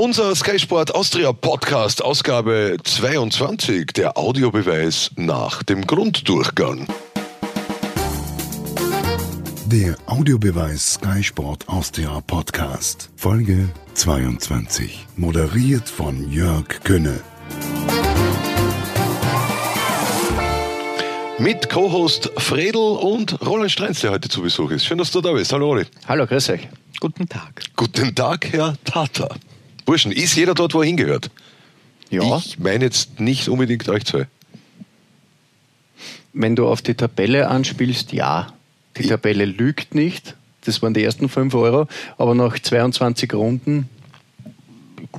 Unser Sky Sport Austria Podcast, Ausgabe 22, der Audiobeweis nach dem Grunddurchgang. Der Audiobeweis Sky Sport Austria Podcast, Folge 22, moderiert von Jörg Könne. Mit Co-Host Fredel und Roland Streinz, der heute zu Besuch ist. Schön, dass du da bist. Hallo, Oli. Hallo, grüß euch. Guten Tag. Guten Tag, Herr Tata. Burschen, ist jeder dort, wo er hingehört? Ja. Ich meine jetzt nicht unbedingt euch zwei. Wenn du auf die Tabelle anspielst, ja. Die Ich- Tabelle lügt nicht. Das waren die ersten 5 Euro. Aber nach 22 Runden,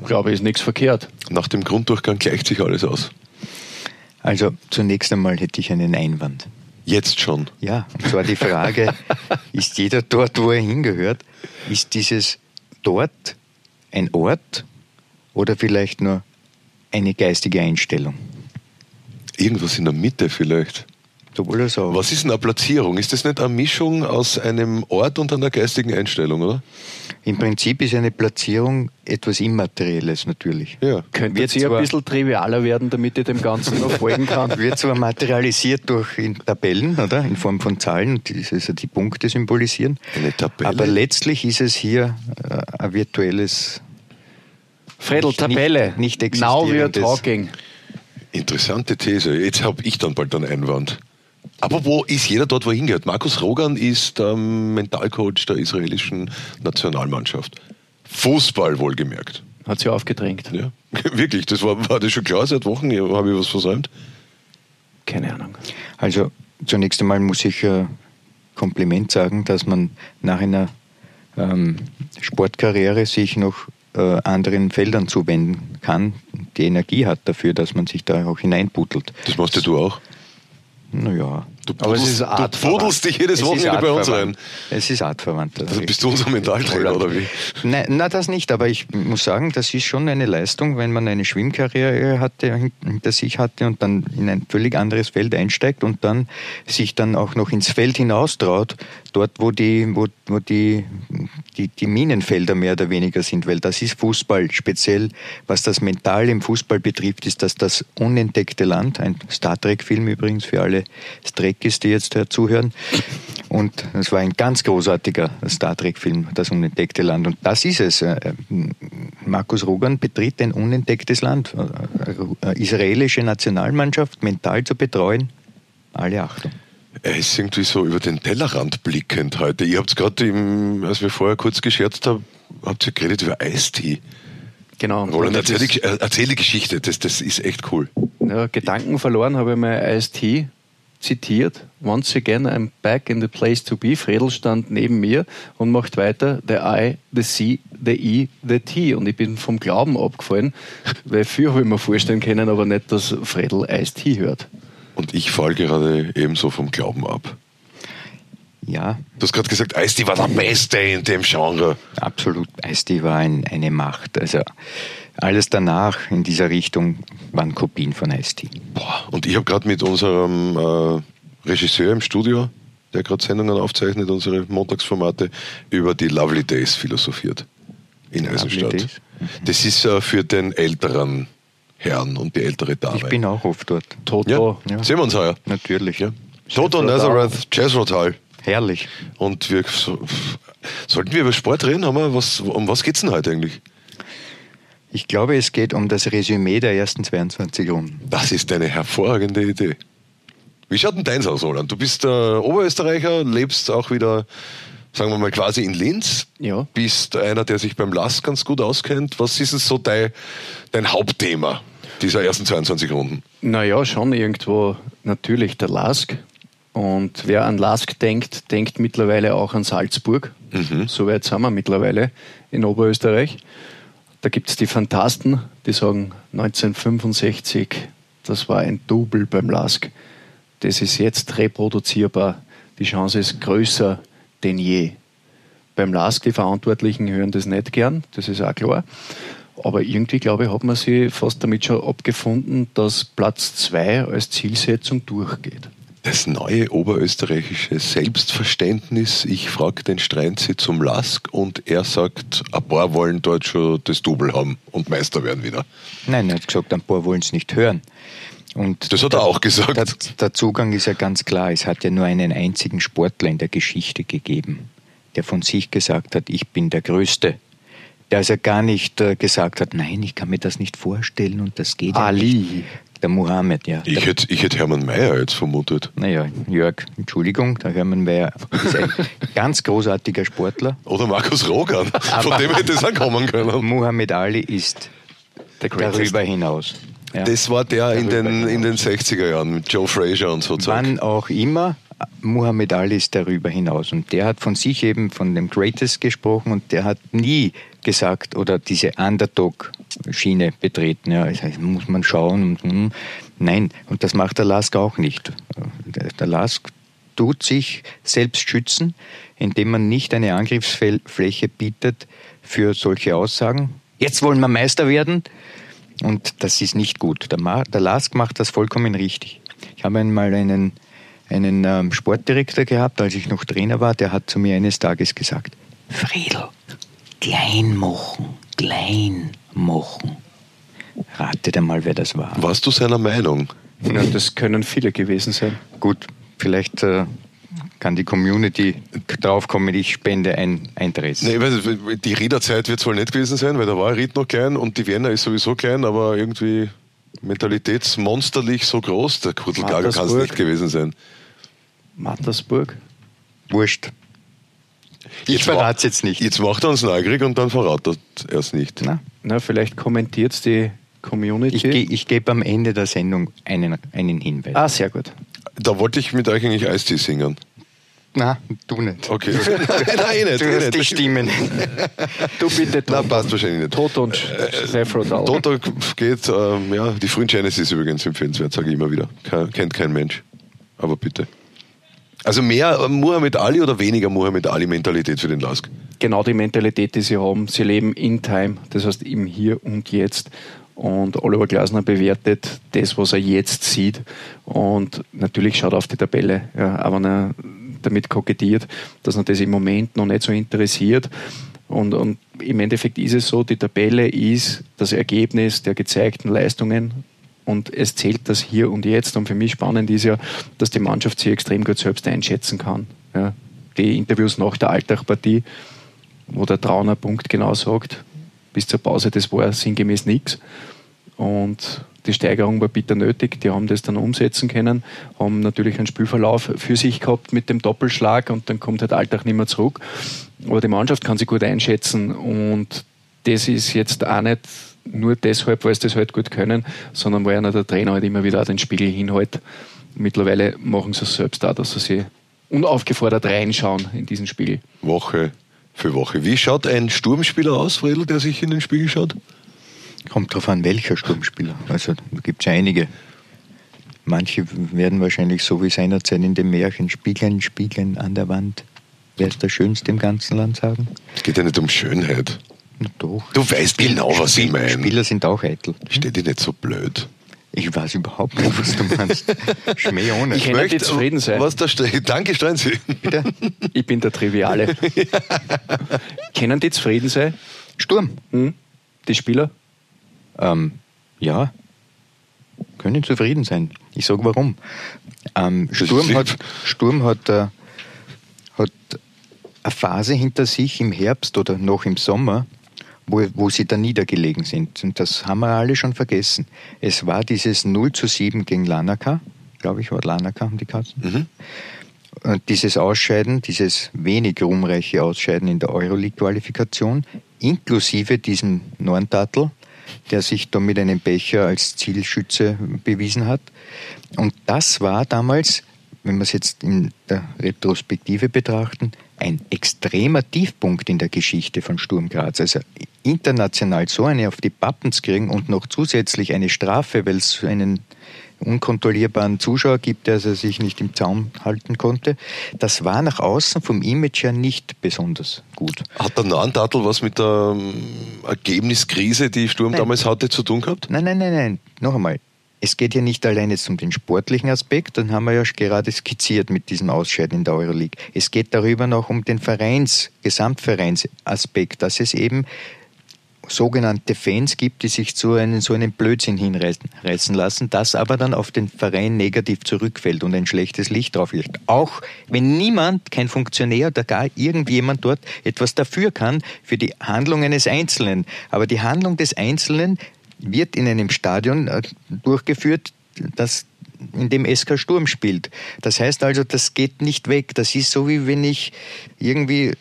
glaube ich, ist nichts verkehrt. Nach dem Grunddurchgang gleicht sich alles aus. Also zunächst einmal hätte ich einen Einwand. Jetzt schon. Ja, und zwar die Frage, ist jeder dort, wo er hingehört? Ist dieses dort ein Ort oder vielleicht nur eine geistige Einstellung? Irgendwas in der Mitte vielleicht. Sowohl als auch. Was ist denn eine Platzierung? Ist das nicht eine Mischung aus einem Ort und einer geistigen Einstellung, oder? Im Prinzip ist eine Platzierung etwas Immaterielles natürlich. Ja. Könnte Wird jetzt hier zwar- ein bisschen trivialer werden, damit ich dem Ganzen noch folgen kann. Wird zwar materialisiert durch in Tabellen, oder? In Form von Zahlen, die also die Punkte symbolisieren. Eine Tabelle. Aber letztlich ist es hier äh, ein virtuelles Fredel, Nicht- Tabelle. nicht Now we are existierendes. talking. Interessante These. Jetzt habe ich dann bald einen Einwand. Aber wo ist jeder dort, wo er hingehört? Markus Rogan ist ähm, Mentalcoach der israelischen Nationalmannschaft. Fußball wohlgemerkt. Hat sie aufgedrängt. Ja, wirklich, das war, war das schon klar seit Wochen. Habe ich was versäumt? Keine Ahnung. Also zunächst einmal muss ich äh, Kompliment sagen, dass man nach einer ähm, Sportkarriere sich noch äh, anderen Feldern zuwenden kann, die Energie hat dafür, dass man sich da auch hineinbuddelt. Das machst ja du auch. Naja. Du Aber buddelst- ist du buddelst dich jedes Wochenende bei uns rein. Es ist artverwandt. Also bist du unser Mentaltrainer oder wie? Nein, na, das nicht, aber ich muss sagen, das ist schon eine Leistung, wenn man eine Schwimmkarriere hatte, hin- hinter sich hatte und dann in ein völlig anderes Feld einsteigt und dann sich dann auch noch ins Feld hinaustraut, dort wo die, wo, wo die, die, die Minenfelder mehr oder weniger sind, weil das ist Fußball. Speziell was das Mental im Fußball betrifft, ist das das unentdeckte Land. Ein Star Trek-Film übrigens für alle Trekkies, die jetzt zuhören. Und es war ein ganz großartiger Star Trek-Film, das unentdeckte Land. Und das ist es. Äh, Markus Rogan betritt ein unentdecktes Land. Äh, äh, Israelische Nationalmannschaft mental zu betreuen, alle Achtung. Er ist irgendwie so über den Tellerrand blickend heute. Ihr habt gerade, als wir vorher kurz gescherzt haben, habt ihr geredet über Eistee. Genau. Roland, Das erzähl ist- die, äh, erzähl die Geschichte, das, das ist echt cool. Ja, Gedanken verloren habe ich mal IST zitiert. Once again, I'm back in the place to be. Fredel stand neben mir und macht weiter. The I, the C, the E, the T. Und ich bin vom Glauben abgefallen, weil viel habe ich mir vorstellen können, aber nicht, dass Fredel IST hört. Und ich fall gerade ebenso vom Glauben ab. Ja, Du hast gerade gesagt, Eistee war der Beste in dem Genre. absolut. Ice-T war ein, eine Macht. Also alles danach in dieser Richtung waren Kopien von Ice-T. Boah. Und ich habe gerade mit unserem äh, Regisseur im Studio, der gerade Sendungen aufzeichnet, unsere Montagsformate, über die Lovely Days philosophiert. In Eisenstadt. Days? Das ist äh, für den älteren Herrn und die ältere Dame. Ich bin auch oft dort. Toto. ja, Ja. sehen wir uns heuer. Natürlich. Ja. Toto. Nazareth, Jazzrotal. Herrlich. Und wir so, sollten wir über Sport reden? Haben wir was, um was geht's denn heute eigentlich? Ich glaube, es geht um das Resümee der ersten 22 Runden. Das ist eine hervorragende Idee. Wie schaut denn deins aus, Roland? Du bist äh, Oberösterreicher, lebst auch wieder, sagen wir mal, quasi in Linz. Ja. Bist einer, der sich beim LAS ganz gut auskennt. Was ist denn so dein, dein Hauptthema dieser ersten 22 Runden? Naja, schon irgendwo natürlich der Lask. Und wer an Lask denkt, denkt mittlerweile auch an Salzburg. So weit sind wir mittlerweile in Oberösterreich. Da gibt es die Fantasten, die sagen 1965, das war ein Double beim Lask. Das ist jetzt reproduzierbar. Die Chance ist größer denn je. Beim LASK, die Verantwortlichen hören das nicht gern, das ist auch klar. Aber irgendwie, glaube ich, hat man sich fast damit schon abgefunden, dass Platz 2 als Zielsetzung durchgeht. Das neue oberösterreichische Selbstverständnis, ich frage den Streinzi zum Lask und er sagt, ein paar wollen dort schon das Double haben und Meister werden wieder. Nein, er hat gesagt, ein paar wollen es nicht hören. Und Das hat er auch gesagt. Der, der Zugang ist ja ganz klar. Es hat ja nur einen einzigen Sportler in der Geschichte gegeben, der von sich gesagt hat, ich bin der Größte. Der also gar nicht äh, gesagt hat, nein, ich kann mir das nicht vorstellen und das geht ja Ali. nicht. Der Mohammed, ja. Ich hätte ich hätt Hermann Mayer jetzt vermutet. naja, Jörg, Entschuldigung, der Hermann Mayer ist ein ganz großartiger Sportler. Oder Markus Rogan. Von dem hätte es auch kommen können. Mohammed Ali ist Der darüber hinaus. Ja. Das war der in den, in den 60er Jahren mit Joe Frazier und so. Wann auch immer, Muhammad Ali ist darüber hinaus. Und der hat von sich eben von dem Greatest gesprochen und der hat nie gesagt oder diese Underdog-Schiene betreten. Ja, das heißt, muss man schauen. Und, hm, nein, und das macht der Lask auch nicht. Der, Lask tut sich selbst schützen, indem man nicht eine Angriffsfläche bietet für solche Aussagen. Jetzt wollen wir Meister werden. Und das ist nicht gut. Der, Ma der Lask macht das vollkommen richtig. Ich habe einmal einen, einen ähm, Sportdirektor gehabt, als ich noch Trainer war, der hat zu mir eines Tages gesagt, Friedel, klein machen, klein machen. Ratet einmal, wer das war. Warst du seiner Meinung? Ja, das können viele gewesen sein. Gut, vielleicht äh, kann die Community draufkommen, ich spende ein Eintritt. Nee, die Riederzeit wird es wohl nicht gewesen sein, weil da war Ried noch klein und die Vienna ist sowieso klein, aber irgendwie mentalitätsmonsterlich so groß, der Kurtelgager kann es nicht gewesen sein. Mattersburg. Wurscht. Ich verrate es jetzt nicht. Jetzt macht er uns neugierig und dann verratet er es nicht. Na, Na, vielleicht kommentiert die Community. ich ge- ich gebe am Ende der Sendung einen, einen Hinweis. ah, sehr gut. Da wollte ich mit euch eigentlich Eistee singen. Na, du nicht. Okay. nein, nein, nicht. Du hast nicht. die Stimmen. Du bitte, Na, Toto. passt wahrscheinlich nicht. Toto und Refrodal. Toto geht, ähm, ja, die Frühen Genesis übrigens empfehlenswert, sage ich immer wieder. Ke- kennt kein Mensch. Aber bitte. Also mehr Muhammad Ali oder weniger Muhammad Ali-Mentalität für den Lask? Genau die Mentalität, die sie haben. Sie leben in Time, das heißt im Hier und Jetzt. Und Oliver Glasner bewertet das, was er jetzt sieht. Und natürlich schaut er auf die Tabelle, ja, aber wenn er damit kokettiert, dass er das im Moment noch nicht so interessiert. Und, und im Endeffekt ist es so, die Tabelle ist das Ergebnis der gezeigten Leistungen und es zählt das hier und jetzt. Und für mich spannend ist ja, dass die Mannschaft sich extrem gut selbst einschätzen kann. Ja. Die Interviews nach der Alltagpartie, wo der Trauner Punkt genau sagt, bis zur Pause, das war sinngemäß nichts. Und die Steigerung war bitter nötig. Die haben das dann umsetzen können, haben natürlich einen Spielverlauf für sich gehabt mit dem Doppelschlag und dann kommt halt Alltag nicht mehr zurück. Aber die Mannschaft kann sich gut einschätzen und das ist jetzt auch nicht nur deshalb, weil sie das halt gut können, sondern weil einer der Trainer halt immer wieder auch den Spiegel hinhält. Mittlerweile machen sie es selbst auch, dass sie sich unaufgefordert reinschauen in diesen Spiegel. Woche für Woche. Wie schaut ein Sturmspieler aus, Fredel, der sich in den Spiegel schaut? Kommt drauf an, welcher Sturmspieler. Also da gibt es ja einige. Manche werden wahrscheinlich so wie seinerzeit in dem Märchen Spiegeln, Spiegeln an der Wand. Wer ist der Schönste im ganzen Land sagen? Es geht ja nicht um Schönheit. Na doch. Du weißt genau, was ich meine. Spieler sind auch eitel. Stell dich nicht so blöd. Ich weiß überhaupt nicht, was du meinst. Schmäh ohne. Ich Können die zufrieden sein? Was da steht. Danke, Streinzi. Bitte? Ich bin der Triviale. Können die zufrieden sein? Sturm. Hm? Die Spieler? Ähm, ja, können zufrieden sein. Ich sage warum. Ähm, Sturm hat, Sturm hat, äh, hat eine Phase hinter sich im Herbst oder noch im Sommer, wo, wo sie da niedergelegen sind. Und das haben wir alle schon vergessen. Es war dieses 0 zu 7 gegen Lanaka, glaube ich, war Lanaka, haben die Katzen. Und dieses Ausscheiden, dieses wenig ruhmreiche Ausscheiden in der Euroleague-Qualifikation, inklusive diesem Norntattel, der sich da mit einem Becher als Zielschütze bewiesen hat. Und das war damals, wenn wir es jetzt in der Retrospektive betrachten, ein extremer Tiefpunkt in der Geschichte von Sturm Graz. Also international so eine auf die Pappen zu kriegen und noch zusätzlich eine Strafe, weil es einen unkontrollierbaren Zuschauer gibt, der also sich nicht im Zaum halten konnte. Das war nach außen vom Image her nicht besonders gut. Hat der Nahentattel was mit der ähm, Ergebniskrise, die Sturm Nein. damals hatte, zu tun gehabt? Nein, nein, nein, nein. Noch einmal. Es geht ja nicht allein jetzt um den sportlichen Aspekt, den haben wir ja gerade skizziert mit diesem Ausscheiden in der Euroleague. Es geht darüber noch um den Vereins, Gesamtvereinsaspekt, dass es eben sogenannte Fans gibt, die sich zu einem, so einen Blödsinn hinreißen lassen, das aber dann auf den Verein negativ zurückfällt und ein schlechtes Licht drauf wirft. Auch wenn niemand, kein Funktionär oder gar irgendjemand dort etwas dafür kann, für die Handlung eines Einzelnen. Aber die Handlung des Einzelnen wird in einem Stadion äh, durchgeführt, das in dem SK Sturm spielt. Das heißt also, das geht nicht weg. Das ist so, wie wenn ich irgendwie äh,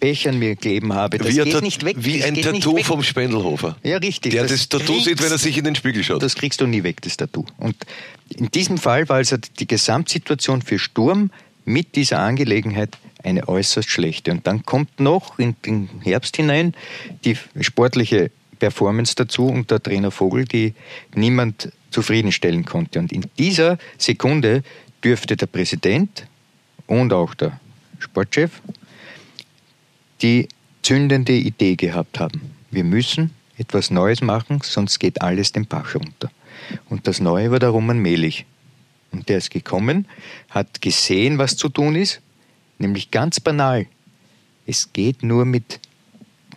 Becher mir gegeben habe. Das wie geht nicht weg. Wie das ein Tattoo vom Spendelhofer. Ja, richtig. Der das, das Tattoo sieht, wenn er sich in den Spiegel schaut. Das kriegst du nie weg, das Tattoo. Und in diesem Fall war also die Gesamtsituation für Sturm mit dieser Angelegenheit eine äußerst schlechte. Und dann kommt noch in den Herbst hinein die sportliche Performance dazu und der Trainer Vogel, die niemand zufriedenstellen konnte. Und in dieser Sekunde dürfte der Präsident und auch der Sportchef die zündende Idee gehabt haben. Wir müssen etwas Neues machen, sonst geht alles den Bach runter. Und das Neue war der Roman Melich. Und der ist gekommen, hat gesehen, was zu tun ist, nämlich ganz banal. Es geht nur mit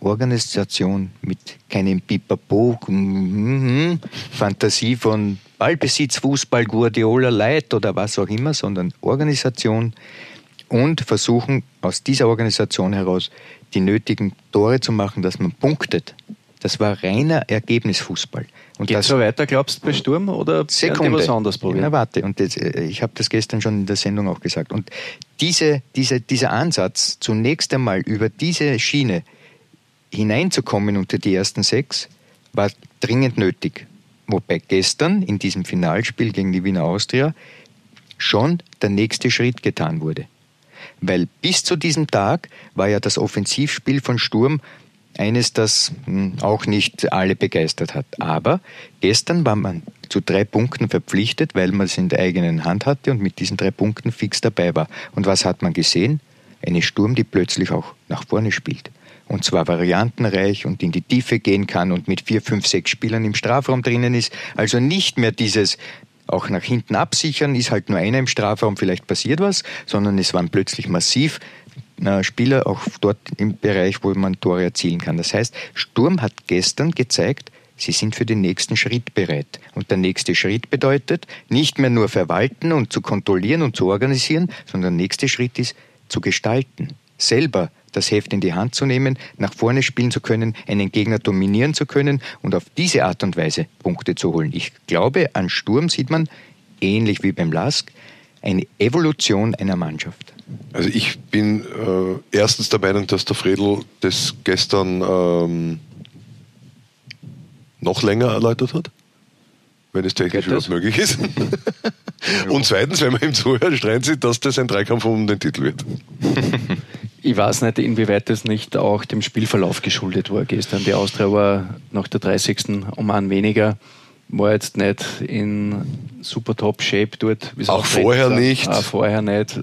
Organisation mit keinem Pipapo, mm, Fantasie von Ballbesitz, Fußball, Guardiola, Light oder was auch immer, sondern Organisation und versuchen aus dieser Organisation heraus die nötigen Tore zu machen, dass man punktet. Das war reiner Ergebnisfußball. Und Geht das so weiter, glaubst du, bei Sturm oder Sekunde. was anderes probieren? Ja, warte, und das, äh, ich habe das gestern schon in der Sendung auch gesagt. Und diese, diese, dieser Ansatz, zunächst einmal über diese Schiene hineinzukommen unter die ersten sechs, war dringend nötig. Wobei gestern in diesem Finalspiel gegen die Wiener Austria schon der nächste Schritt getan wurde. Weil bis zu diesem Tag war ja das Offensivspiel von Sturm eines, das hm, auch nicht alle begeistert hat. Aber gestern war man zu drei Punkten verpflichtet, weil man es in der eigenen Hand hatte und mit diesen drei Punkten fix dabei war. Und was hat man gesehen? Eine Sturm, die plötzlich auch nach vorne spielt und zwar variantenreich und in die Tiefe gehen kann und mit vier, fünf, sechs Spielern im Strafraum drinnen ist. Also nicht mehr dieses auch nach hinten absichern, ist halt nur einer im Strafraum, vielleicht passiert was, sondern es waren plötzlich massiv äh, Spieler auch dort im Bereich, wo man Tore erzielen kann. Das heißt, Sturm hat gestern gezeigt, Sie sind für den nächsten Schritt bereit. Und der nächste Schritt bedeutet, nicht mehr nur verwalten und zu kontrollieren und zu organisieren, sondern der nächste Schritt ist zu gestalten, selber das Heft in die Hand zu nehmen, nach vorne spielen zu können, einen Gegner dominieren zu können und auf diese Art und Weise Punkte zu holen. Ich glaube, an Sturm sieht man, ähnlich wie beim Lask, eine Evolution einer Mannschaft. Also ich bin äh, erstens der Meinung, dass der Fredel das gestern ähm, noch länger erläutert hat, wenn es technisch überhaupt möglich ist. Und zweitens, wenn man ihm zuhört, streiten sie, dass das ein Dreikampf um den Titel wird. Ich weiß nicht, inwieweit das nicht auch dem Spielverlauf geschuldet war gestern. Die Austria war nach der 30. um einen weniger, war jetzt nicht in super top Shape dort. Auch vorher sagt. nicht. Auch vorher nicht.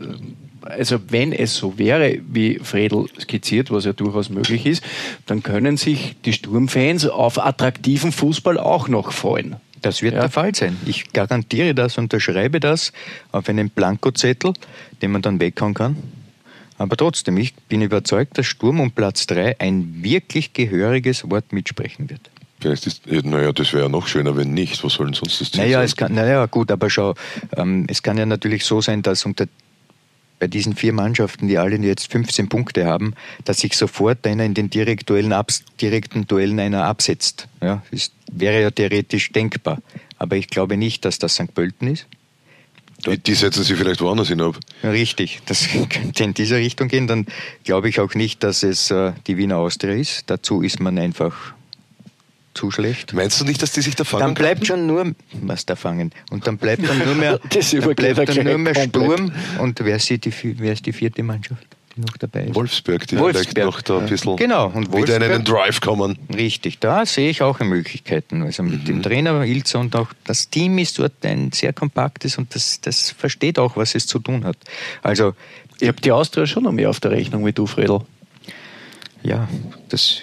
Also wenn es so wäre, wie Fredel skizziert, was ja durchaus möglich ist, dann können sich die Sturmfans auf attraktiven Fußball auch noch freuen. Das wird ja. der Fall sein. Ich garantiere das, unterschreibe das auf einen Blankozettel, den man dann weghauen kann. Aber trotzdem, ich bin überzeugt, dass Sturm um Platz 3 ein wirklich gehöriges Wort mitsprechen wird. Vielleicht ist, naja, das wäre ja noch schöner, wenn nicht. Was soll denn sonst das Ziel naja, sein? Es kann, naja, gut, aber schau, ähm, es kann ja natürlich so sein, dass unter bei diesen vier Mannschaften, die alle jetzt 15 Punkte haben, dass sich sofort einer in den direkten Duellen einer absetzt. Ja, das wäre ja theoretisch denkbar. Aber ich glaube nicht, dass das St. Pölten ist. Die, die, setzen sie vielleicht woanders hin ab. Richtig, das könnte in diese Richtung gehen. Dann glaube ich auch nicht, dass es äh, die Wiener Austria ist. Dazu ist man einfach zu schlecht. Meinst du nicht, dass die sich da fangen? Dann bleibt schon nur, was da fangen. Und dann bleibt dann nur mehr, dann bleibt dann nur mehr Sturm. Und wer ist, die, wer ist die vierte Mannschaft? Die noch dabei ist. Wolfsberg, die Wolfsberg. vielleicht noch da ein bisschen genau, und wieder in einen Drive kommen. Richtig, da sehe ich auch Möglichkeiten. Also mit mhm. dem Trainer Ilze und auch das Team ist dort ein sehr kompaktes und das, das versteht auch, was es zu tun hat. Also ich habe die Austria schon noch mehr auf der Rechnung wie du, Fredel. Ja, das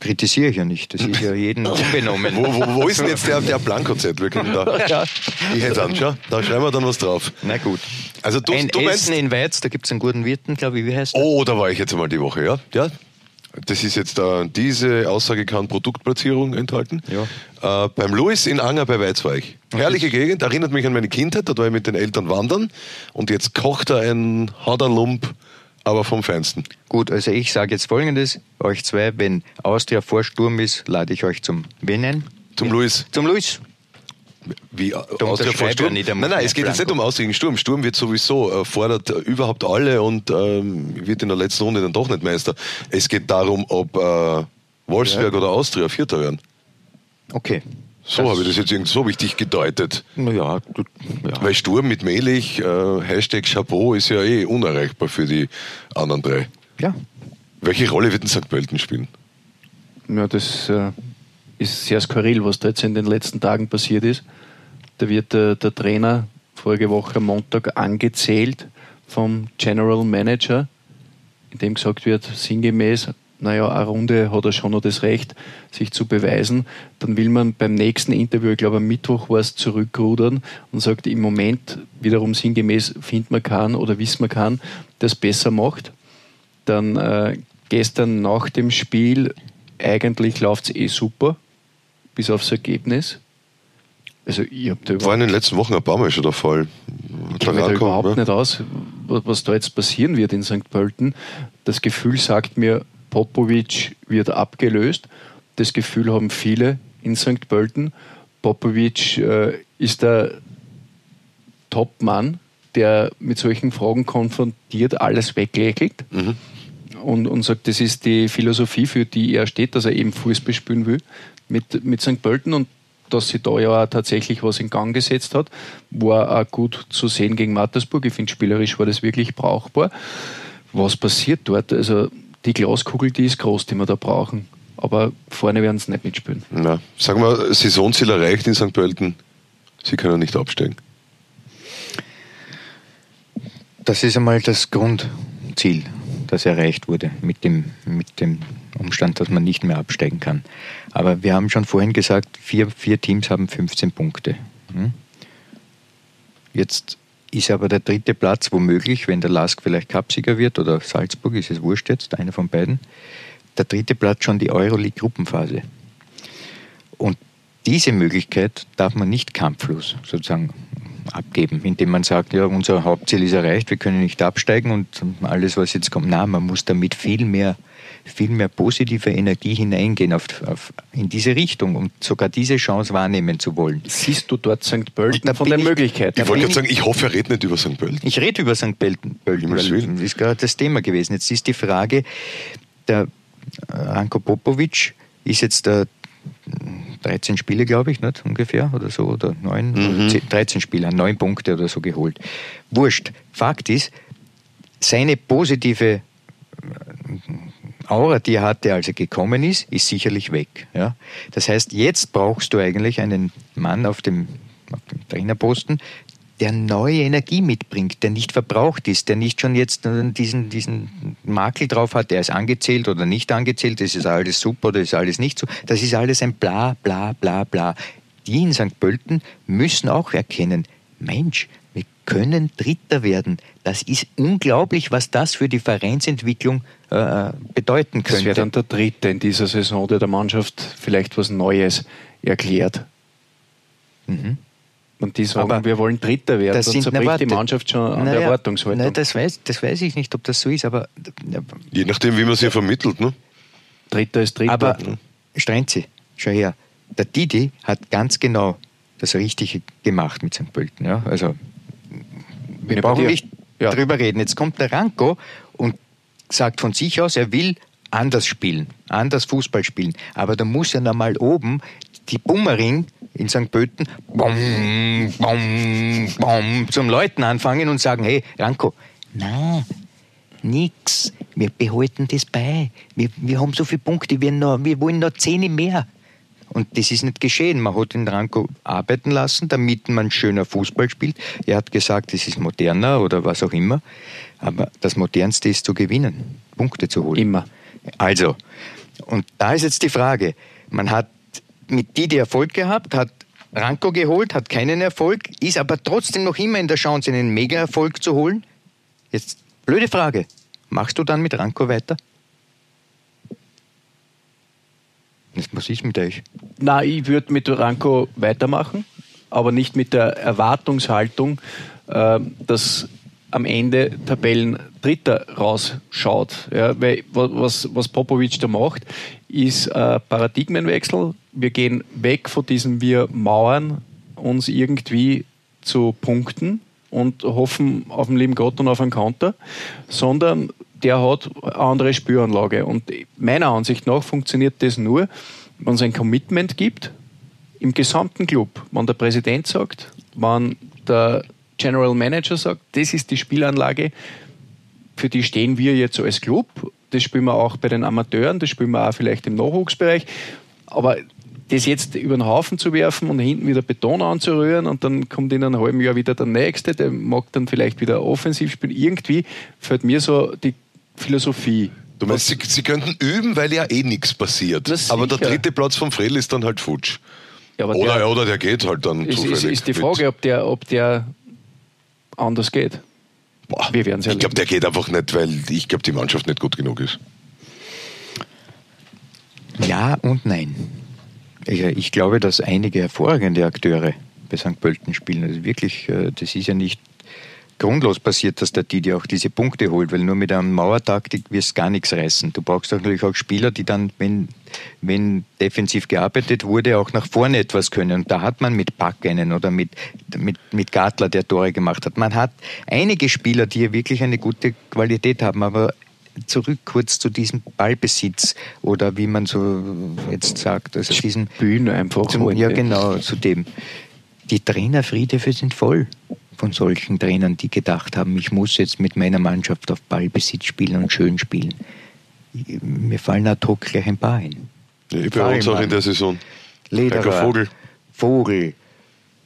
kritisiere ich ja nicht. Das ist ja jeden unbenommen. Wo, wo, wo ist denn jetzt der, der Blankozettel? Da. Ja. Ich hätte an, schau, da schreiben wir dann was drauf. Na gut. Also du, Ein du. Essen in Weiz, da gibt es einen guten Wirten, glaube ich, wie heißt der? Oh, da war ich jetzt einmal die Woche, ja? Ja. Das ist jetzt äh, diese Aussage kann Produktplatzierung enthalten. Äh, beim Louis in Anger bei Weizweich. Herrliche Gegend, erinnert mich an meine Kindheit, dort war ich mit den Eltern wandern und jetzt kocht er ein Haderlump, aber vom Feinsten. Gut, also ich sage jetzt folgendes, euch zwei, wenn Austria vor Sturm ist, lade ich euch zum wen ein? Zum Louis. Zum Luis. Wie äh, Austria unterschreib vor ja Sturm? nicht Nein, nein, es geht jetzt nicht um Austria gegen Sturm. Sturm wird sowieso, äh, fordert äh, überhaupt alle und ähm, wird in der letzten Runde dann doch nicht Meister. Es geht darum, ob äh, Wolfsberg oder Austria Vierter werden. Okay. So habe ich das jetzt irgendwie so wichtig gedeutet. Naja, du, ja. Weil Sturm mit Melich, äh, Hashtag Chapeau, ist ja eh unerreichbar für die anderen drei. ja. Welche Rolle wird denn St. Pölten spielen? Ja, das äh, ist sehr skurril, was da jetzt in den letzten Tagen passiert ist. Da wird der, der Trainer vorige Woche am Montag angezählt vom General Manager, in dem gesagt wird, sinngemäß, naja, eine Runde hat er schon noch das Recht, sich zu beweisen. Dann will man beim nächsten Interview, ich glaube am Mittwoch war es, zurückrudern und sagt, im Moment wiederum sinngemäß findet man kann oder wissen man kann, das besser macht. Dann äh, gestern nach dem Spiel, eigentlich läuft es eh super, bis aufs Ergebnis. Also ich habe da War in den letzten Wochen ein paar Mal schon der Fall. ich kenne da überhaupt ne? nicht aus, wa- was da jetzt passieren wird in St. Pölten. Das Gefühl sagt mir, Popovic wird abgelöst. Das Gefühl haben viele in St. Pölten. Popovic äh, ist der Top-Mann, der mit solchen Fragen konfrontiert, alles weglächelt Mhm. und, und sagt, das ist die Philosophie, für die er steht, dass er eben Fußball spielen will mit, mit St. Pölten und dass sie da ja auch tatsächlich was in Gang gesetzt hat, war auch gut zu sehen gegen Mattersburg. Ich finde, spielerisch war das wirklich brauchbar. Was passiert dort? Also die Glaskugel, die ist groß, die wir da brauchen. Aber vorne werden sie nicht mitspielen. Na, sagen wir, Saisonziel erreicht in St. Pölten. Sie können nicht absteigen. Das ist einmal das Grundziel, das erreicht wurde mit dem, mit dem Umstand, dass man nicht mehr absteigen kann. Aber wir haben schon vorhin gesagt, vier, vier Teams haben 15 Punkte. Hm? Jetzt ist aber der dritte Platz womöglich, wenn der Lask vielleicht Cupsieger wird oder Salzburg, ist es wurscht jetzt, einer von beiden, der dritte Platz schon die Euroleague-Gruppenphase. Und diese Möglichkeit darf man nicht kampflos sozusagen abgeben, indem man sagt, ja, unser Hauptziel ist erreicht, wir können nicht absteigen und alles, was jetzt kommt. Nein, man muss damit viel mehr, viel mehr positive Energie hineingehen auf, auf, in diese Richtung, um sogar diese Chance wahrnehmen zu wollen. Siehst du dort St. Pölten von den ich- Möglichkeiten? Ich wollte gerade sagen, ich hoffe, er redet nicht über St. Pölten. Ich rede über St. Pölten, weil das ist gerade das Thema gewesen. Jetzt ist die Frage, der äh, Ranko Popovic ist jetzt der 13 Spiele, glaube ich, nicht ungefähr oder so, oder 9, oder 10, 13 Spiele, 9 Punkte oder so geholt. Wurscht. Fakt ist, seine positive Aura, die er hatte, als er gekommen ist, ist sicherlich weg. Ja? Das heißt, jetzt brauchst du eigentlich einen Mann auf dem, auf dem Trainerposten, der neue Energie mitbringt, der nicht verbraucht ist, der nicht schon jetzt diesen, diesen Makel drauf hat, der ist angezählt oder nicht angezählt, das ist alles super oder ist alles nicht so. Das ist alles ein bla bla bla bla. Die in St. Pölten müssen auch erkennen, Mensch, können Dritter werden. Das ist unglaublich, was das für die Vereinsentwicklung äh, bedeuten Das wäre könnte. dann der dritte in dieser Saison, der der Mannschaft vielleicht was Neues erklärt. Mhm. Und die sagen, Aber wir wollen Dritter werden, Das dann zerbricht die. Mannschaft schon an der Naja, Erwartungshaltung. Nein, das weiß, das weiß ich nicht, ob das so ist, aber, Je nachdem, wie man sie vermittelt. Ne? Dritter ist Dritter. aber Strenzi, schau her, der Didi hat ganz genau das Richtige gemacht mit St. Pölten. Ja? Also, wir brauchen nicht Ja. drüber reden. Jetzt kommt der Ranko und sagt von sich aus, er will anders spielen, anders Fußball spielen. Aber da muss ja normal oben die Bummering in St. Pölten bom, bom, bom, zum Leuten anfangen und sagen, hey, Ranko, na, nix, wir behalten das bei. Wir, wir haben so viele Punkte, wir, noch, wir wollen noch zehn mehr. Und das ist nicht geschehen. Man hat den Ranko arbeiten lassen, damit man schöner Fußball spielt. Er hat gesagt, es ist moderner oder was auch immer. Aber das Modernste ist zu gewinnen, Punkte zu holen. Immer. Also, Und da ist jetzt die Frage, man hat mit Didi Erfolg gehabt, hat Ranko geholt, hat keinen Erfolg, ist aber trotzdem noch immer in der Chance, einen Mega-Erfolg zu holen. Jetzt, blöde Frage, machst du dann mit Ranko weiter? Was ist mit euch? Na, ich würde mit Ranko weitermachen, aber nicht mit der Erwartungshaltung, äh, dass am Ende Tabellen Dritter rausschaut. Ja, weil was, was Popovic da macht, ist ein Paradigmenwechsel. Wir gehen weg von diesem Wir mauern uns irgendwie zu punkten und hoffen auf den lieben Gott und auf einen Counter, sondern der hat eine andere Spüranlage. Und meiner Ansicht nach funktioniert das nur, wenn es ein Commitment gibt im gesamten Club. Wenn der Präsident sagt, wenn der General Manager sagt, das ist die Spielanlage, für die stehen wir jetzt als Club. Das spielen wir auch bei den Amateuren, das spielen wir auch vielleicht im Nachwuchsbereich. Aber das jetzt über den Haufen zu werfen und hinten wieder Beton anzurühren und dann kommt in einem halben Jahr wieder der Nächste, der mag dann vielleicht wieder offensiv spielen. Irgendwie fällt mir so die Philosophie. Du meinst, sie, sie könnten üben, weil ja eh nichts passiert. Aber der dritte Platz vom Fredl ist dann halt futsch. Ja, oder, der, oder der geht halt dann ist, zufällig. Ist, ist die Frage, ob der, ob der anders geht. Boah, Wir werden Ich glaube, der geht einfach nicht, weil ich glaube, die Mannschaft nicht gut genug ist. Ja und nein. Ich, ich glaube, dass einige hervorragende Akteure bei St. Pölten spielen. Also wirklich, äh, das ist ja nicht grundlos passiert, dass der Didi auch diese Punkte holt, weil nur mit einer Mauertaktik wirst gar nichts reißen. Du brauchst natürlich auch Spieler, die dann, wenn, wenn defensiv gearbeitet wurde, auch nach vorne etwas können. Und da hat man mit Pack einen oder mit, mit, mit Gartler, der Tore gemacht hat. Man hat einige Spieler, die wirklich eine gute Qualität haben, aber zurück kurz zu diesem Ballbesitz oder wie man so jetzt sagt, also diesen Bühne einfach. Zum, ja, genau, zu dem. Die Trainerfriede sind voll von solchen Trainern, die gedacht haben, ich muss jetzt mit meiner Mannschaft auf Ballbesitz spielen und schön spielen. Mir fallen ad hoc gleich ein paar ein. Ja, bei uns auch in der Saison. Lederer, Vogel. Vogel,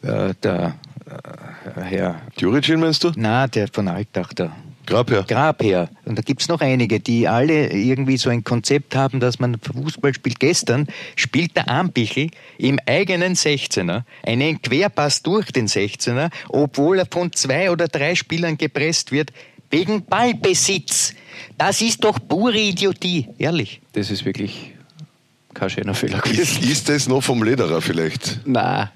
äh, der äh, Herr. Juricin meinst du? Na, der von Altach, der Grabherr. Grabherr. Und da gibt es noch einige, die alle irgendwie so ein Konzept haben, dass man Fußball spielt. Gestern spielt der Ambichel im eigenen 16er einen Querpass durch den 16er, obwohl er von zwei oder drei Spielern gepresst wird, wegen Ballbesitz. Das ist doch pure Idiotie, ehrlich. Das ist wirklich kein schöner Fehler. Ist, ist das noch vom Lederer vielleicht? Nein,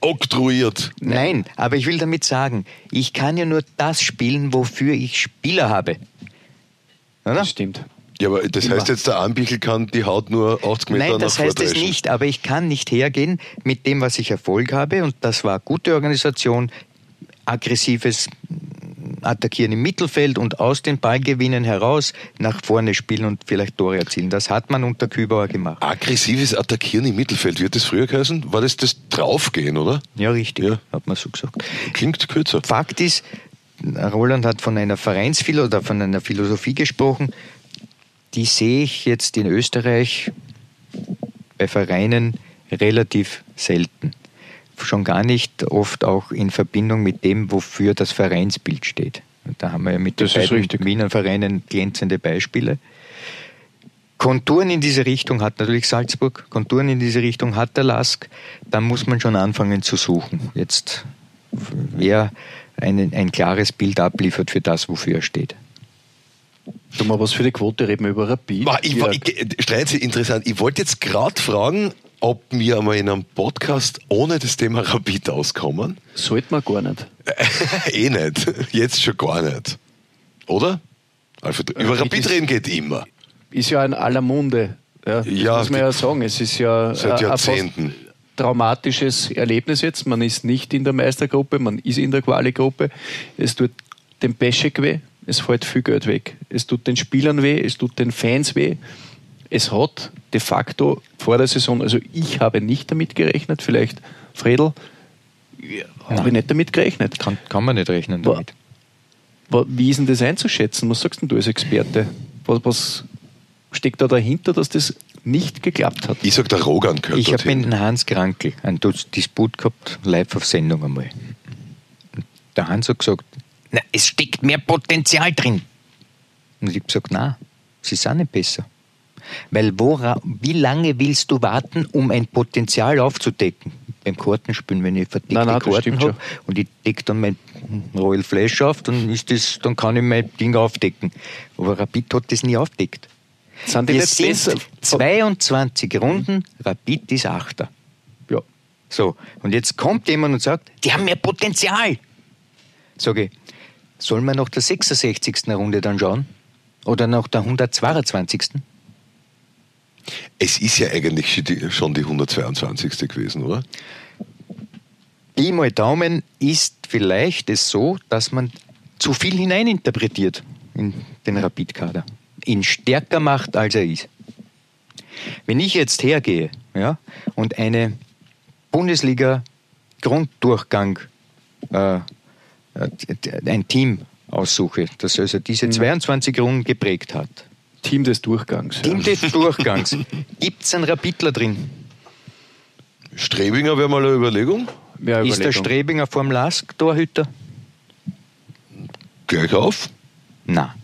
oktroyiert. Nein, aber ich will damit sagen, ich kann ja nur das spielen, wofür ich Spieler habe. Oder? Das stimmt. Ja, aber das Immer. heißt jetzt, der Anbichel kann die Haut nur 80 Meter Nein, das heißt es nicht, aber ich kann nicht hergehen mit dem, was ich Erfolg habe und das war gute Organisation, aggressives attackieren im Mittelfeld und aus den Ballgewinnen heraus nach vorne spielen und vielleicht Tore erzielen. Das hat man unter Kübauer gemacht. Aggressives Attackieren im Mittelfeld, wird das früher geheißen? War das das Draufgehen, oder? Ja, richtig, ja. hat man so gesagt. Klingt kürzer. Fakt ist, Roland hat von einer Vereinsphilosophie oder von einer Philosophie gesprochen, die sehe ich jetzt in Österreich bei Vereinen relativ selten schon gar nicht oft auch in Verbindung mit dem, wofür das Vereinsbild steht. Da haben wir ja mit das den beiden Wiener Vereinen glänzende Beispiele. Konturen in diese Richtung hat natürlich Salzburg, Konturen in diese Richtung hat der Lask. Da muss man schon anfangen zu suchen. Jetzt, wer ein, ein klares Bild abliefert für das, wofür er steht. Du mal was für die Quote reden wir über Rapid. ich, ich, Streit, interessant. Ich wollte jetzt gerade fragen, ob wir einmal in einem Podcast ohne das Thema Rapid auskommen? Sollte man gar nicht. eh nicht. Jetzt schon gar nicht. Oder? Alfred, über Rapid, Rapid reden geht immer. Ist ja in aller Munde. Ja, ja muss man ja sagen. Es ist ja seit Jahrzehnten. traumatisches Erlebnis jetzt. Man ist nicht in der Meistergruppe, man ist in der Quali-Gruppe. Es tut dem Peschek weh, es fällt viel Geld weg. Es tut den Spielern weh, es tut den Fans weh es hat de facto vor der Saison, also ich habe nicht damit gerechnet, vielleicht Fredel, ja, habe ich nicht damit gerechnet. Kann, kann man nicht rechnen damit. War, wie ist denn das einzuschätzen? Was sagst denn du als Experte? Was, was steckt da dahinter, dass das nicht geklappt hat? Ich sage, der Rogan gehört Ich habe mit dem Hans Krankel einen Disput gehabt, live auf Sendung einmal. Der Hans hat gesagt, na, es steckt mehr Potenzial drin. Und ich habe gesagt, nein, sie sind nicht besser. Weil wora, wie lange willst du warten, um ein Potenzial aufzudecken? Beim Kartenspielen, wenn ich verdeckte Nein, nein, Karten habe und ich decke dann mein Royal Flash auf, dann, ist das, dann kann ich mein Ding aufdecken. Aber Rapid hat das nie aufdeckt. Sind die Wir sind besser? 22 Runden, Rapid ist Achter. Ja. So, und jetzt kommt jemand und sagt, die haben mehr Potenzial. Sage ich, soll man nach der 66. Runde dann schauen? Oder nach der 122. Es ist ja eigentlich schon die- schon die 122. gewesen, oder? Pi mal Daumen ist vielleicht es so, dass man zu viel hineininterpretiert in den Rapid-Kader. Ihn stärker macht, als er ist. Wenn ich jetzt hergehe ja, und eine Bundesliga-Grunddurchgang, äh, äh, ein Team aussuche, das also diese 22 Runden geprägt hat, Team des Durchgangs. Team des Durchgangs, gibt es einen Rapidler drin? Strebinger wäre mal eine Überlegung. Ja. Ist der Strebinger vorm Lask Torhüter? Gleich auf. Na.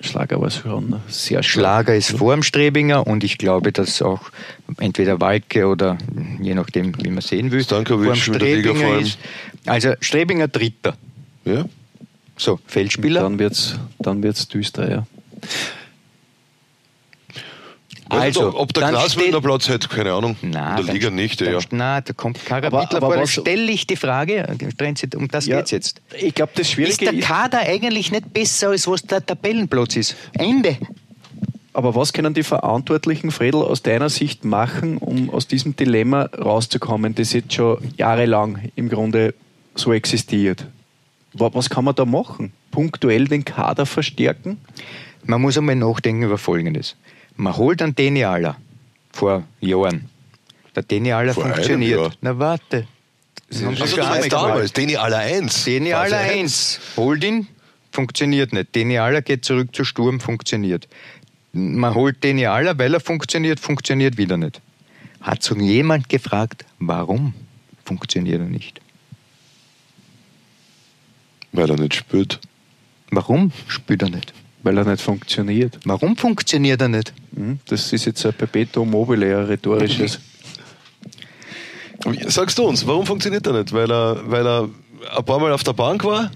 Schlager war schon sehr schlag. Schlager ist vor dem Strebinger und ich glaube, dass auch entweder Walke oder je nachdem, wie man sehen will, vor dem Strebinger ist. Also Strebinger Dritter. Ja. So, Feldspieler. Dann wird's, dann wird's düster, ja. Also, ob der steht- Platz hat, keine Ahnung. Na, In der Liga nicht, ja. dann, Na, da kommt kein Aber- aber vor. Stelle ich die Frage, um das ja geht's jetzt. Ich glaube, das Ist Schwierige der ist, Kader eigentlich nicht besser, als was der Tabellenplatz ist? Ende. aber was können die Verantwortlichen, Fredel, aus deiner Sicht machen, um aus diesem Dilemma rauszukommen, das jetzt schon jahrelang im Grunde so existiert? Wa- Was kann man da machen? Punktuell den Kader verstärken? Man muss einmal nachdenken über Folgendes. Man holt einen Denialer vor Jahren. Der Denialer Vor funktioniert. Na warte. Das Also, meinst einmal damals, Deni aller 1. Denialer 1. Holt ihn, funktioniert nicht. Denialer geht zurück zu Sturm, funktioniert. Man holt Denialer, weil er funktioniert, funktioniert wieder nicht. Hat so jemand gefragt, warum funktioniert er nicht? Weil er nicht spürt. Warum spielt er nicht? Weil er nicht funktioniert. Warum funktioniert er nicht? Hm, Das ist jetzt ein Perpetuum mobile, ein rhetorisches. Sagst du uns, warum funktioniert er nicht? Weil er, weil er ein paar Mal auf der Bank war?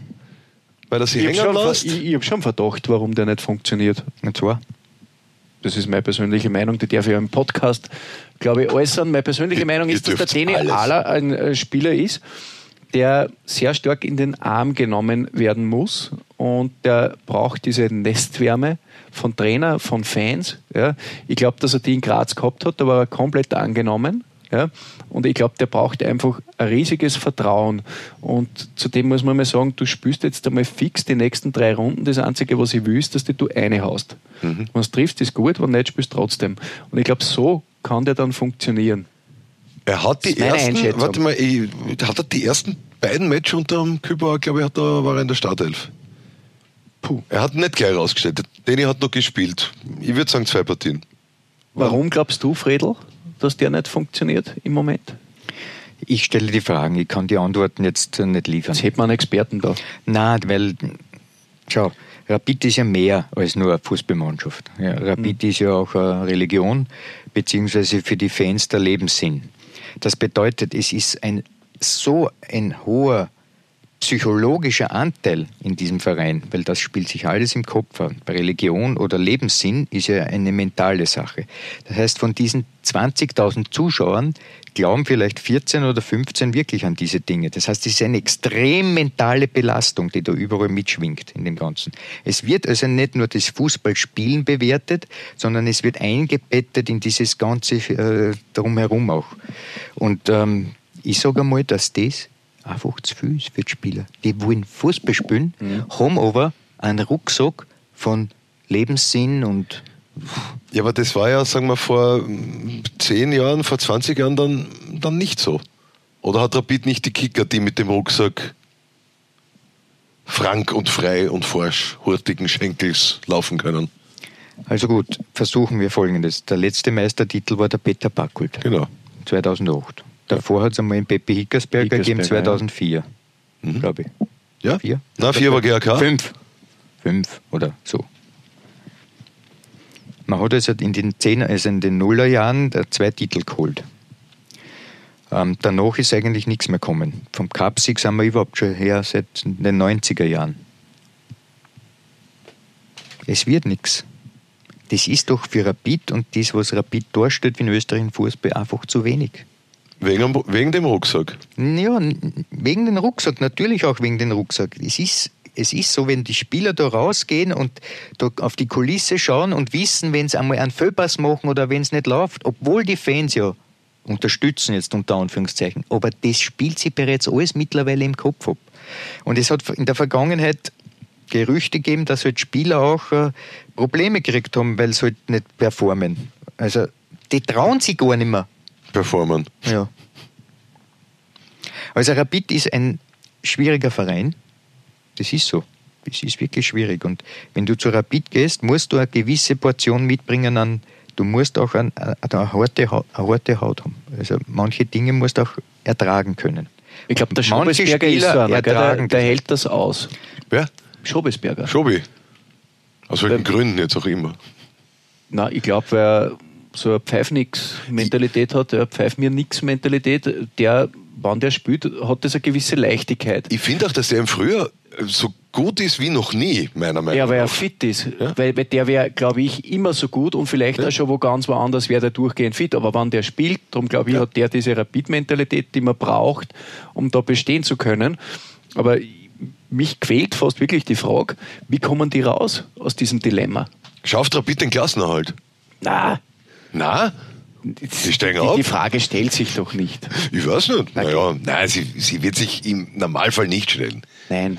Weil er sich Ich habe hängen lässt? ich, ich hab schon Verdacht, warum der nicht funktioniert. Und zwar, Das ist meine persönliche Meinung, die darf ich ja im Podcast, glaube ich, äußern. Meine persönliche Meinung ist, dass der Deni. Ala ein äh, Spieler ist, der sehr stark in den Arm genommen werden muss und der braucht diese Nestwärme von Trainer, von Fans. Ja. Ich glaube, dass er die in Graz gehabt hat, da war er komplett angenommen. Ja. Und ich glaube, der braucht einfach ein riesiges Vertrauen. Und zudem muss man mal sagen, du spielst jetzt einmal fix die nächsten drei Runden. Das Einzige, was ich will, ist, dass du eine haust. Wenn du triffst, ist gut, wenn nicht, spielst du trotzdem. Und ich glaube, so kann der dann funktionieren. Er hat die ersten, warte mal, hat er die ersten beiden Matches unter dem Kübauer, glaube ich, hat er, war er in der Startelf. Puh. Er hat nicht gleich rausgestellt. Deni hat noch gespielt. Ich würde sagen zwei Partien. Warum glaubst du, Fredel, dass der nicht funktioniert im Moment? ich stelle die Fragen, ich kann die Antworten jetzt nicht liefern. Jetzt hätten wir einen Experten da. Nein, weil, schau, Rapid ist ja mehr als nur eine Fußballmannschaft. Ja, Rapid ist ja auch eine Religion, beziehungsweise für die Fans der Lebenssinn. Das bedeutet, es ist ein so ein hoher psychologischer Anteil in diesem Verein, weil das spielt sich alles im Kopf an. Religion oder Lebenssinn ist ja eine mentale Sache. Das heißt, von diesen 20.000 Zuschauern glauben vielleicht 14 oder 15 wirklich an diese Dinge. Das heißt, es ist eine extrem mentale Belastung, die da überall mitschwingt in dem Ganzen. Es wird also nicht nur das Fußballspielen bewertet, sondern es wird eingebettet in dieses ganze äh, drumherum auch. Und ähm, ich sage einmal, dass das einfach zu viel ist für die Spieler. Die wollen Fußball spielen, haben aber einen Rucksack von Lebenssinn und Ja, aber das war ja, sagen wir, vor 10 Jahren, vor 20 Jahren dann, dann nicht so. Oder hat Rapid nicht die Kicker, die mit dem Rucksack frank und frei und forsch hurtigen Schenkels laufen können? also gut, versuchen wir folgendes. Der letzte Meistertitel war der Peter Backult, Genau. 2008. Davor hat es einmal einen Pepe Hickersberger gegeben, Hickersberger, 2004, glaube ich. Ja? Vier? Na, vier war GAK. Fünf. Fünf oder so. Man hat also in den Zehner, also in den Nullerjahren zwei Titel geholt. Ähm, danach ist eigentlich nichts mehr gekommen. Vom Cupsieg sind wir überhaupt schon her seit den 90er Jahren. Es wird nichts. Das ist doch für Rapid und das, was Rapid darstellt in Österreich im Fußball, einfach zu wenig. Wegen, wegen dem Rucksack? Ja, wegen dem Rucksack, natürlich auch wegen dem Rucksack. Es ist, es ist so, wenn die Spieler da rausgehen und da auf die Kulisse schauen und wissen, wenn sie einmal einen Fehlpass machen oder wenn es nicht läuft, obwohl die Fans ja unterstützen jetzt unter Anführungszeichen. Aber das spielt sie bereits alles mittlerweile im Kopf ab. Und es hat in der Vergangenheit Gerüchte gegeben, dass halt Spieler auch äh, Probleme gekriegt haben, weil sie halt nicht performen. Also die trauen sich gar nicht mehr. Performen. Ja. Also Rapid ist ein schwieriger Verein. Das ist so. Das ist wirklich schwierig. Und wenn du zu Rapid gehst, musst du eine gewisse Portion mitbringen an du musst auch eine, eine, harte, eine harte Haut haben. Also manche Dinge musst du auch ertragen können. Ich glaube, der Schobesberger ist so einer, der, der hält das aus. Wer? Schobesberger. Schobi. Aus welchen Gründen jetzt auch immer? Na, ich glaube, wer so eine Pfeif-Nix-Mentalität hat, eine Pfeif-mir-Nix-Mentalität, der, wann der spielt, hat das eine gewisse Leichtigkeit. Ich finde auch, dass der im Frühjahr so gut ist wie noch nie, meiner Meinung nach. Ja, weil er fit ist. Ja? Weil, weil, der wäre, glaube ich, immer so gut und vielleicht ja. auch schon wo ganz woanders wäre der durchgehend fit. Aber wenn der spielt, darum glaube ich, ja. hat der diese Rapid-Mentalität, die man braucht, um da bestehen zu können. Aber mich quält fast wirklich die Frage, wie kommen die raus aus diesem Dilemma? Schafft Rapid den Klassenerhalt? Na. Na? Sie steigen die, Die Frage stellt sich doch nicht. Ich weiß nicht. Naja, nein, sie, sie wird sich im Normalfall nicht stellen. Nein.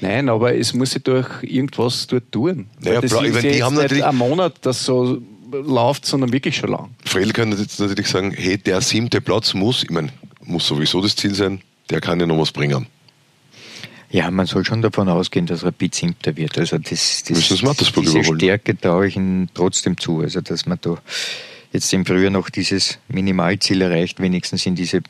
Nein, aber es muss sich durch irgendwas dort tun. Naja, das ist meine, die haben nicht ein Monat, das so läuft, sondern wirklich schon lang. Fredel kann jetzt natürlich sagen, hey, der siebte Platz muss, ich meine, muss sowieso das Ziel sein, der kann ja noch was bringen. Ja, man soll schon davon ausgehen, dass Rapid siebter wird. Also das, das, das diese überholen. Stärke traue ich ihnen trotzdem zu. Also dass man da jetzt im Frühjahr noch dieses Minimalziel erreicht, wenigstens in diese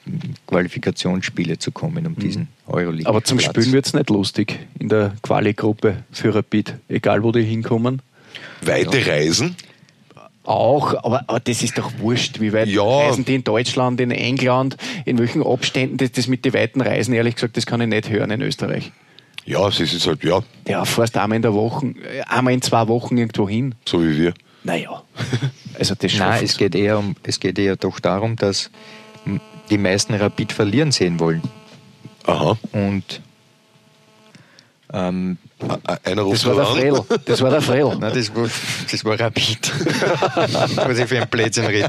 Qualifikationsspiele zu kommen, um mhm. diesen Euroleague. Aber zum Platz. Spielen wird es nicht lustig in der Quali-Gruppe für Rapid, egal wo die hinkommen. Weite ja. Reisen? Auch, aber, aber, das ist doch wurscht, wie weit ja. reisen die in Deutschland, in England, in welchen Abständen, das, das mit den weiten Reisen, ehrlich gesagt, das kann ich nicht hören in Österreich. Ja, es ist halt, ja. Ja, fährst einmal in der Woche, einmal in zwei Wochen irgendwo hin. So wie wir. Naja, also das Nein, es geht, eher um, es geht eher doch darum, dass die meisten Rapid verlieren sehen wollen. Aha. Und ähm, einer ruft das war der Fredel. Das war der Fredel. Nein, das war, das war Rapid. Was ich für ein Blödsinn rede.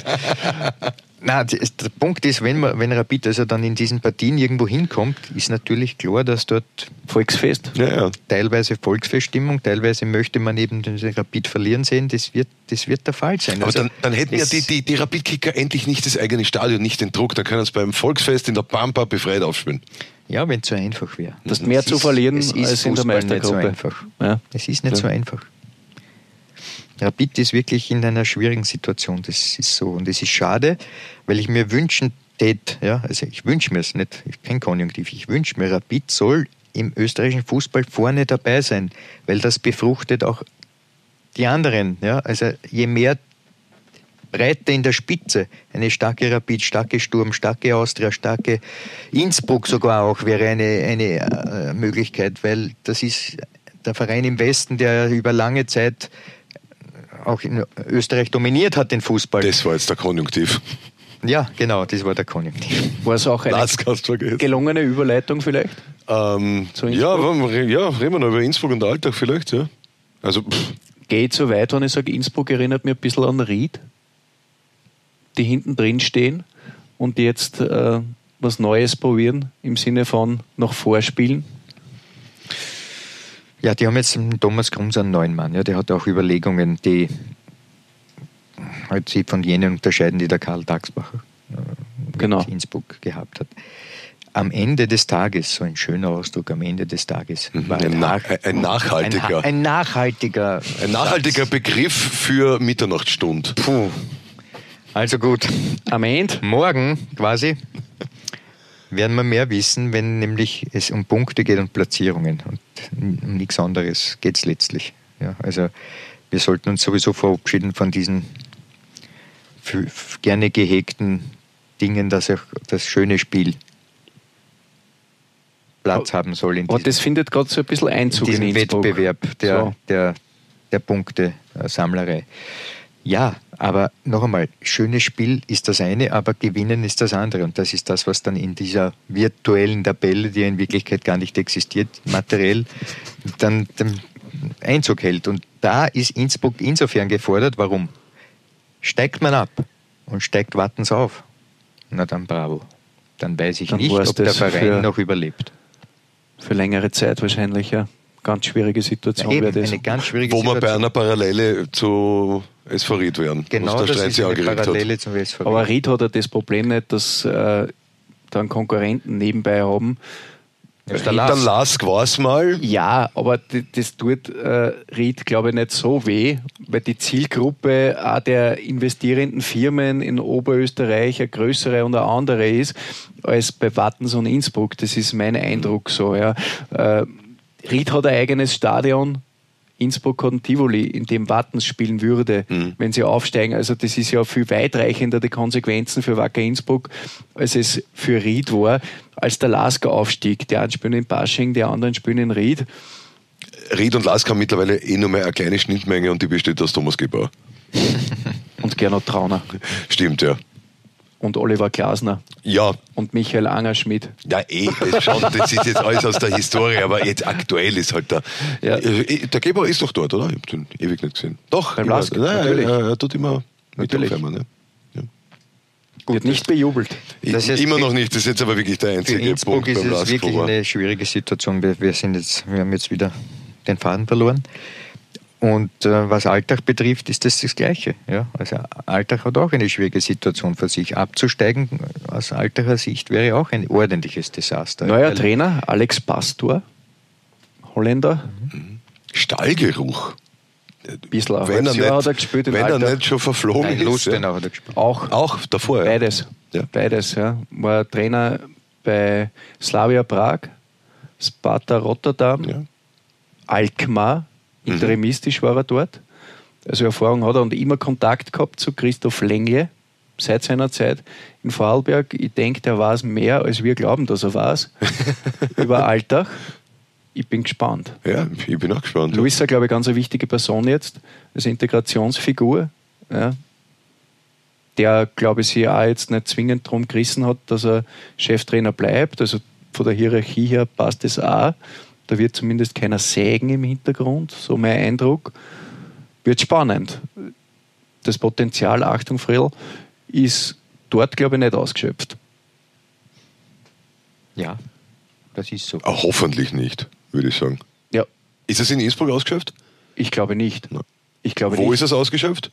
Nein, der Punkt ist, wenn, man, wenn Rapid also dann in diesen Partien irgendwo hinkommt, ist natürlich klar, dass dort Volksfest, ja, ja. teilweise Volksfeststimmung, teilweise möchte man eben den Rapid verlieren sehen, das wird, das wird der Fall sein. Aber also, dann, dann, hätten ja die, die, die Rapid-Kicker endlich nicht das eigene Stadion, nicht den Druck, dann können sie beim Volksfest in der Pampa befreit aufspielen. Ja, wenn es so einfach wäre. Das mehr zu verlieren als in der Meistergruppe. Nicht so einfach. Ja. Es ist nicht so einfach. Rapid ist wirklich in einer schwierigen Situation. Das ist so. Und es ist schade, weil ich mir wünschen tät, ja, also ich wünsche mir es nicht, ich kein Konjunktiv, ich wünsche mir, Rapid soll im österreichischen Fußball vorne dabei sein, weil das befruchtet auch die anderen. Ja? Also je mehr Breite in der Spitze, eine starke Rapid, starke Sturm, starke Austria, starke Innsbruck sogar auch wäre eine, eine äh, Möglichkeit, weil das ist der Verein im Westen, der über lange Zeit auch in Österreich dominiert hat, den Fußball. Das war jetzt der Konjunktiv. Ja, genau, das war der Konjunktiv. War es auch eine gelungene Überleitung vielleicht? Ähm, ja, ja, reden wir noch über Innsbruck und Alltag vielleicht, ja. Also, Geht so weit, wenn ich sage, Innsbruck erinnert mich ein bisschen an Ried, die hinten drin stehen und jetzt äh, was Neues probieren im Sinne von noch vorspielen. Ja, die haben jetzt Thomas Grums einen neuen Mann. Ja, der hat auch Überlegungen, die halt sich von jenen unterscheiden, die der Karl Dagsbacher äh, genau. in Innsbruck gehabt hat. Am Ende des Tages, so ein schöner Ausdruck, am Ende des Tages mhm, war ein, nach, ein nachhaltiger, ein, ein, nachhaltiger, ein nachhaltiger Begriff für Mitternachtsstund. Puh. Also gut. Am Ende? Morgen quasi werden wir mehr wissen, wenn nämlich es um Punkte geht und Platzierungen und um nichts anderes geht es letztlich. Ja, also wir sollten uns sowieso verabschieden von diesen gerne gehegten Dingen, dass auch das schöne Spiel Platz haben soll. In Aber das findet gerade so ein bisschen Einzug in, in Wettbewerb der, so. der, der Punkte-Sammlerei. Ja, aber noch einmal, schönes Spiel ist das eine, aber gewinnen ist das andere. Und das ist das, was dann in dieser virtuellen Tabelle, die in Wirklichkeit gar nicht existiert, materiell, dann, dann Einzug hält. Und da ist Innsbruck insofern gefordert. Warum? Steigt man ab und steigt Wattens auf, na dann bravo. Dann weiß ich dann nicht, ob der Verein noch überlebt. Für längere Zeit wahrscheinlich, ja. Ganz schwierige Situation ja, wäre das. Eine ganz schwierige Wo wir bei einer Parallele zu SV Ried wären. Genau, das ist eine Parallele hat. zum SV Ried. Aber Ried hat ja das Problem nicht, dass äh, dann Konkurrenten nebenbei haben, der Lask. Lask war es mal. Ja, aber das tut äh, Ried, glaube ich, nicht so weh, weil die Zielgruppe auch der investierenden Firmen in Oberösterreich eine größere und eine andere ist als bei Wattens und Innsbruck. Das ist mein Eindruck so. Ja. Äh, Ried hat ein eigenes Stadion, Innsbruck hat ein Tivoli, in dem Wattens spielen würde, mhm. wenn sie aufsteigen. Also das ist ja viel weitreichender die Konsequenzen für Wacker Innsbruck, als es für Ried war, als der Lasker aufstieg. Die einen spielen in Pasching, die anderen spielen in Ried. Ried und Lasker haben mittlerweile eh nur mehr eine kleine Schnittmenge und die besteht aus Thomas Gebauer. und Gernot Trauner. Stimmt, ja und Oliver Glasner. Ja. Und Michael Angerschmidt. Ja, eh, das, schon, das ist jetzt alles aus der Historie, aber jetzt aktuell ist halt der. Ja. Äh, der Geber ist doch dort, oder? Ich habe den ewig nicht gesehen. Doch, beim Lask, nein, natürlich. Er, er, tut immer mit natürlich. Aufwärmen, ne? Gut, Wird nicht bejubelt. Das heißt, immer noch nicht, das ist jetzt aber wirklich der einzige für Innsbruck Punkt ist beim es wirklich eine schwierige Situation. Wir, wir, sind jetzt, wir haben jetzt wieder den Faden verloren. Und äh, was Alltag betrifft, ist das das Gleiche. Ja? Also Alltag hat auch eine schwierige Situation für sich. Abzusteigen aus Alltacher Sicht wäre auch ein ordentliches Desaster. Neuer Trainer, Alex Pastor, Holländer. Mhm. Stallgeruch. Bisschen wenn er nicht, hat er gespielt Wenn er nicht schon verflogen Nein, ist. Ja. hat er gespielt. Auch, auch davor. Beides. Ja. Beides, ja. War Trainer bei Slavia Prag, Sparta Rotterdam, ja. Alkmaar. Interimistisch war er dort. Also Erfahrung hat er und immer Kontakt gehabt zu Christoph Lengle seit seiner Zeit in Vorarlberg. Ich denke, der weiß mehr, als wir glauben, dass er weiß, über Alltag. Ich bin gespannt. Ja, ich bin auch gespannt. Luisa, glaube ich, ganz eine wichtige Person jetzt, als Integrationsfigur. Ja. Der, glaube ich, sich auch jetzt nicht zwingend darum gerissen hat, dass er Cheftrainer bleibt. Also von der Hierarchie her passt es auch. Da wird zumindest keiner sägen im Hintergrund, so mein Eindruck. Wird spannend. Das Potenzial, Achtung Frill, ist dort, glaube ich, nicht ausgeschöpft. Ja, das ist so. Ah, hoffentlich nicht, würde ich sagen. Ja. Ist es in Innsbruck ausgeschöpft? Ich glaube nicht. Ich glaube Wo nicht. ist es ausgeschöpft?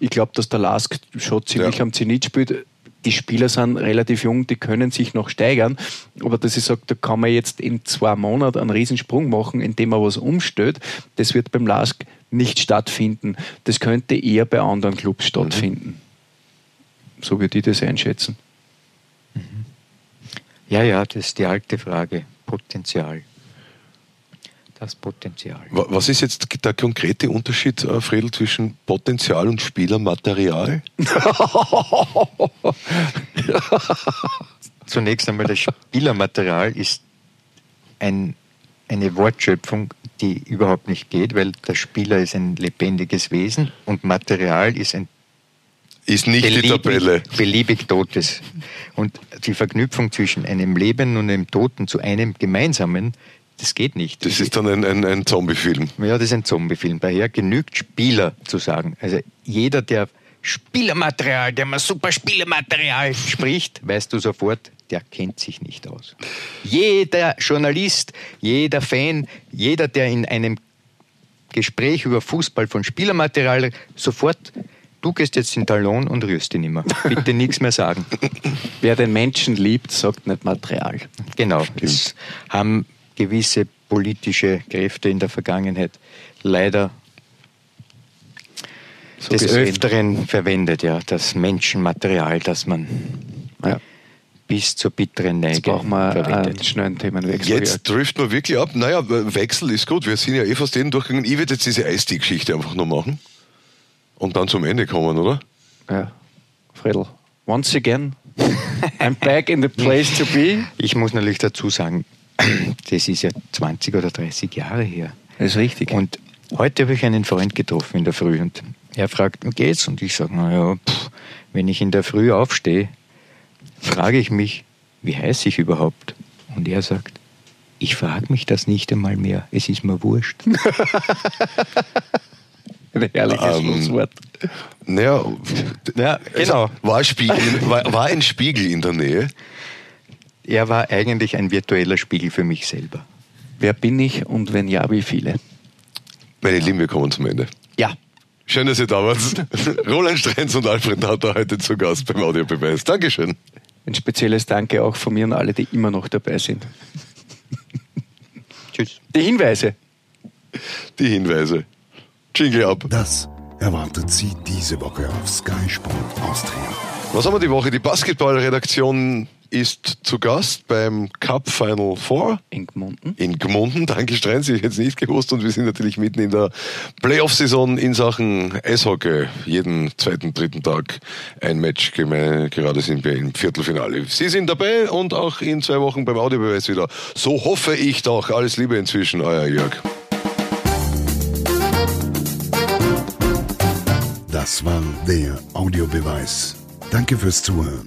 Ich glaube, dass der Lask schon ziemlich ja. am Zenit spielt die Spieler sind relativ jung, die können sich noch steigern. Aber dass ich sage, da kann man jetzt in zwei Monaten einen Riesensprung machen, indem man was umstellt, das wird beim LASK nicht stattfinden. Das könnte eher bei anderen Clubs stattfinden. Mhm. So würde ich das einschätzen. Mhm. Ja, ja, das ist die alte Frage. Potenzial das Potenzial. Was ist jetzt der konkrete Unterschied, äh, Fredel, zwischen Potenzial und Spielermaterial? Zunächst einmal, das Spielermaterial ist ein, eine Wortschöpfung, die überhaupt nicht geht, weil der Spieler ist ein lebendiges Wesen und Material ist ein ist nicht beliebig, die Tabelle. Beliebig Totes. Und die Verknüpfung zwischen einem Leben und einem Toten zu einem gemeinsamen das geht nicht. Das ist dann ein, ein, ein Zombie-Film. Ja, das ist ein Zombie-Film. Daher genügt Spieler zu sagen. Also jeder, der Spielermaterial, der mal super Spielermaterial spricht, weißt du sofort, der kennt sich nicht aus. Jeder Journalist, jeder Fan, jeder, der in einem Gespräch über Fußball von Spielermaterial sofort du gehst jetzt in Talon und rührst ihn immer. Bitte nichts mehr sagen. Wer den Menschen liebt, sagt nicht Material. Genau. Das haben gewisse politische Kräfte in der Vergangenheit leider so des gesehen. Öfteren verwendet, ja, das Menschenmaterial, das man ja. bis zur bitteren Neige Jetzt brauchen wir verwendet. einen schnellen Themenwechsel. Jetzt trifft man wirklich ab. Naja, Wechsel ist gut. Wir sind ja eh fast jeden durchgegangen. Ich würde jetzt diese Eistee-Geschichte einfach noch machen. Und dann zum Ende kommen, oder? Ja, Fredel. Once again, I'm back in the place to be. Ich muss natürlich dazu sagen, das ist ja 20 oder 30 Jahre her. Das ist richtig. Und heute habe ich einen Freund getroffen in der Früh und er fragt, wie geht's? Und ich sage, naja, wenn ich in der Früh aufstehe, frage ich mich, wie heiße ich überhaupt? Und er sagt, ich frage mich das nicht einmal mehr, es ist mir wurscht. ein herrliches Ähm, Schlusswort. Naja, Ja, genau. war, Spiegel, war, war ein Spiegel in der Nähe. Er war eigentlich ein virtueller Spiegel für mich selber. Wer bin ich und wenn ja, wie viele? Meine Lieben, wir kommen zum Ende. Ja. Schön, dass ihr da wart. Roland Strenz und Alfred Natter heute zu Gast beim Audiobeweis. Dankeschön. Ein spezielles Danke auch von mir an alle, die immer noch dabei sind. Tschüss. Die Hinweise. Die Hinweise. Jingle ab. Das erwartet Sie diese Woche auf Sky Sport Austria. Was haben wir die Woche? Die Basketballredaktion ist zu Gast beim Cup Final Four In Gmunden. in Gmunden. Danke, Strenz, ich hätte es nicht gewusst. Und wir sind natürlich mitten in der Playoff-Saison in Sachen Eishockey. Jeden zweiten, dritten Tag ein Match. Gerade sind wir im Viertelfinale. Sie sind dabei und auch in zwei Wochen beim Audiobeweis wieder. So hoffe ich doch. Alles Liebe inzwischen, euer Jörg. Das war der Audiobeweis. Danke fürs Zuhören.